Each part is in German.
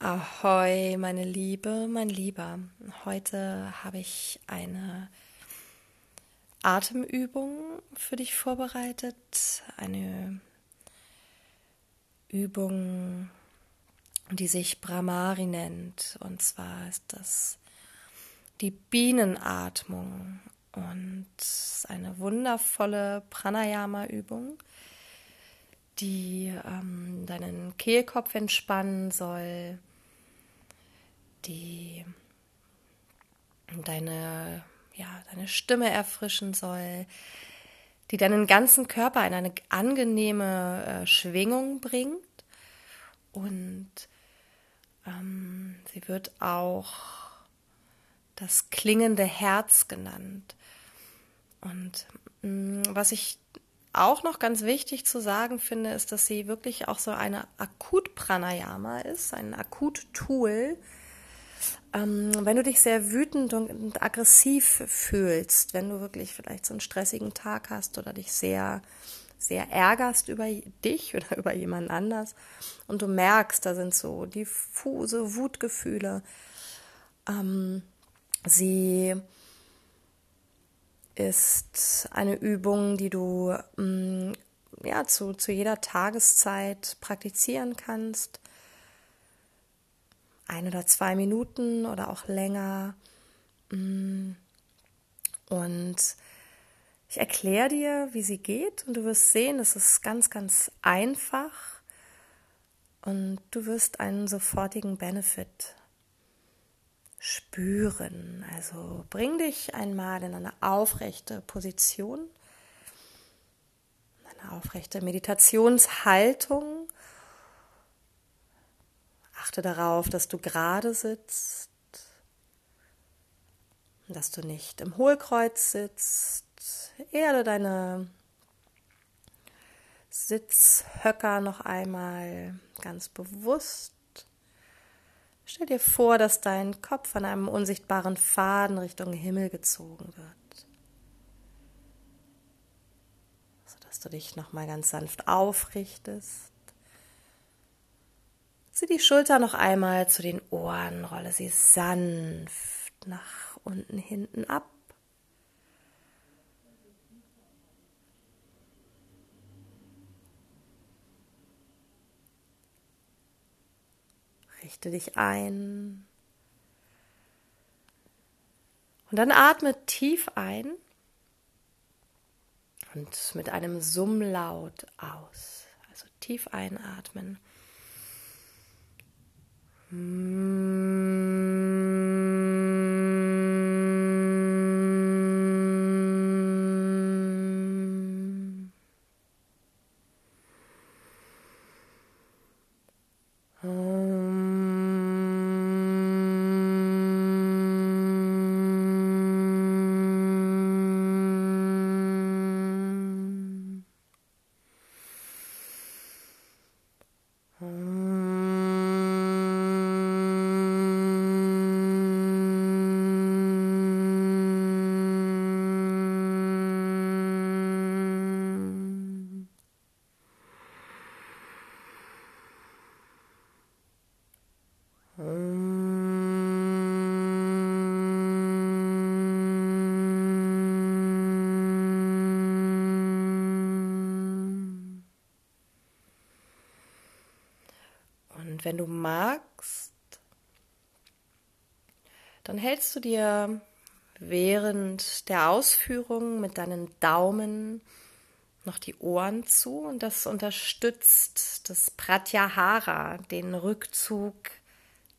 Ahoi, meine Liebe, mein Lieber. Heute habe ich eine Atemübung für dich vorbereitet. Eine Übung, die sich Brahmari nennt. Und zwar ist das die Bienenatmung und eine wundervolle Pranayama-Übung die ähm, deinen Kehlkopf entspannen soll, die deine, ja, deine Stimme erfrischen soll, die deinen ganzen Körper in eine angenehme äh, Schwingung bringt. Und ähm, sie wird auch das klingende Herz genannt. Und mh, mm, was ich auch noch ganz wichtig zu sagen finde, ist, dass sie wirklich auch so eine Akut-Pranayama ist, ein Akut-Tool. Ähm, wenn du dich sehr wütend und aggressiv fühlst, wenn du wirklich vielleicht so einen stressigen Tag hast oder dich sehr, sehr ärgerst über dich oder über jemand anders und du merkst, da sind so diffuse Wutgefühle, ähm, sie ist eine Übung, die du mm, ja, zu, zu jeder Tageszeit praktizieren kannst. Ein oder zwei Minuten oder auch länger. Mm. Und ich erkläre dir, wie sie geht und du wirst sehen, es ist ganz, ganz einfach und du wirst einen sofortigen Benefit spüren. Also bring dich einmal in eine aufrechte Position, eine aufrechte Meditationshaltung. Achte darauf, dass du gerade sitzt, dass du nicht im Hohlkreuz sitzt. Erde deine Sitzhöcker noch einmal ganz bewusst Stell dir vor, dass dein Kopf an einem unsichtbaren Faden Richtung Himmel gezogen wird. Sodass du dich nochmal ganz sanft aufrichtest. Zieh die Schulter noch einmal zu den Ohren, rolle sie sanft nach unten hinten ab. Richte dich ein. Und dann atme tief ein und mit einem Summlaut aus. Also tief einatmen. うん。Und wenn du magst, dann hältst du dir während der Ausführung mit deinen Daumen noch die Ohren zu und das unterstützt das Pratyahara, den Rückzug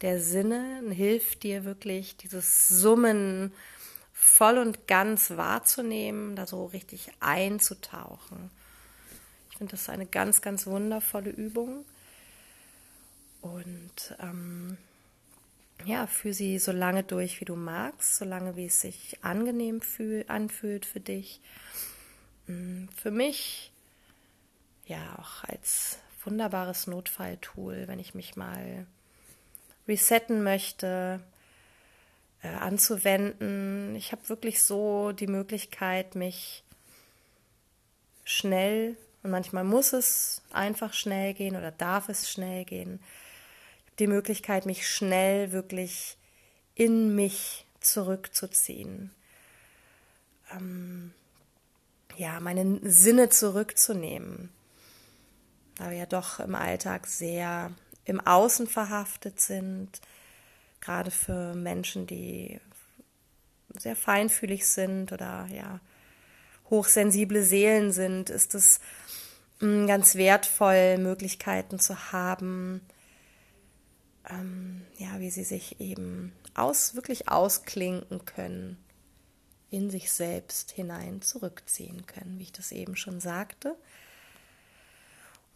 der Sinne, und hilft dir wirklich dieses Summen voll und ganz wahrzunehmen, da so richtig einzutauchen. Ich finde das eine ganz, ganz wundervolle Übung. Und ähm, ja, fühl sie so lange durch, wie du magst, so lange, wie es sich angenehm fühl, anfühlt für dich. Mm, für mich ja auch als wunderbares Notfalltool, wenn ich mich mal resetten möchte, äh, anzuwenden. Ich habe wirklich so die Möglichkeit, mich schnell, und manchmal muss es einfach schnell gehen oder darf es schnell gehen, die Möglichkeit, mich schnell wirklich in mich zurückzuziehen. Ähm, ja, meine Sinne zurückzunehmen. Da wir ja doch im Alltag sehr im Außen verhaftet sind, gerade für Menschen, die sehr feinfühlig sind oder ja hochsensible Seelen sind, ist es mm, ganz wertvoll, Möglichkeiten zu haben, ähm, ja, wie sie sich eben aus, wirklich ausklinken können, in sich selbst hinein zurückziehen können, wie ich das eben schon sagte.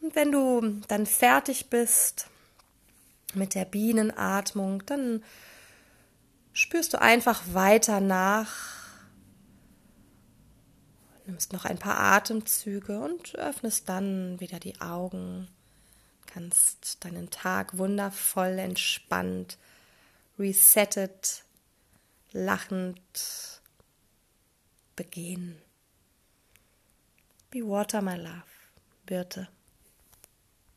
Und wenn du dann fertig bist mit der Bienenatmung, dann spürst du einfach weiter nach, nimmst noch ein paar Atemzüge und öffnest dann wieder die Augen, kannst deinen Tag wundervoll entspannt, resettet, lachend begehen. Be water, my love. Birte.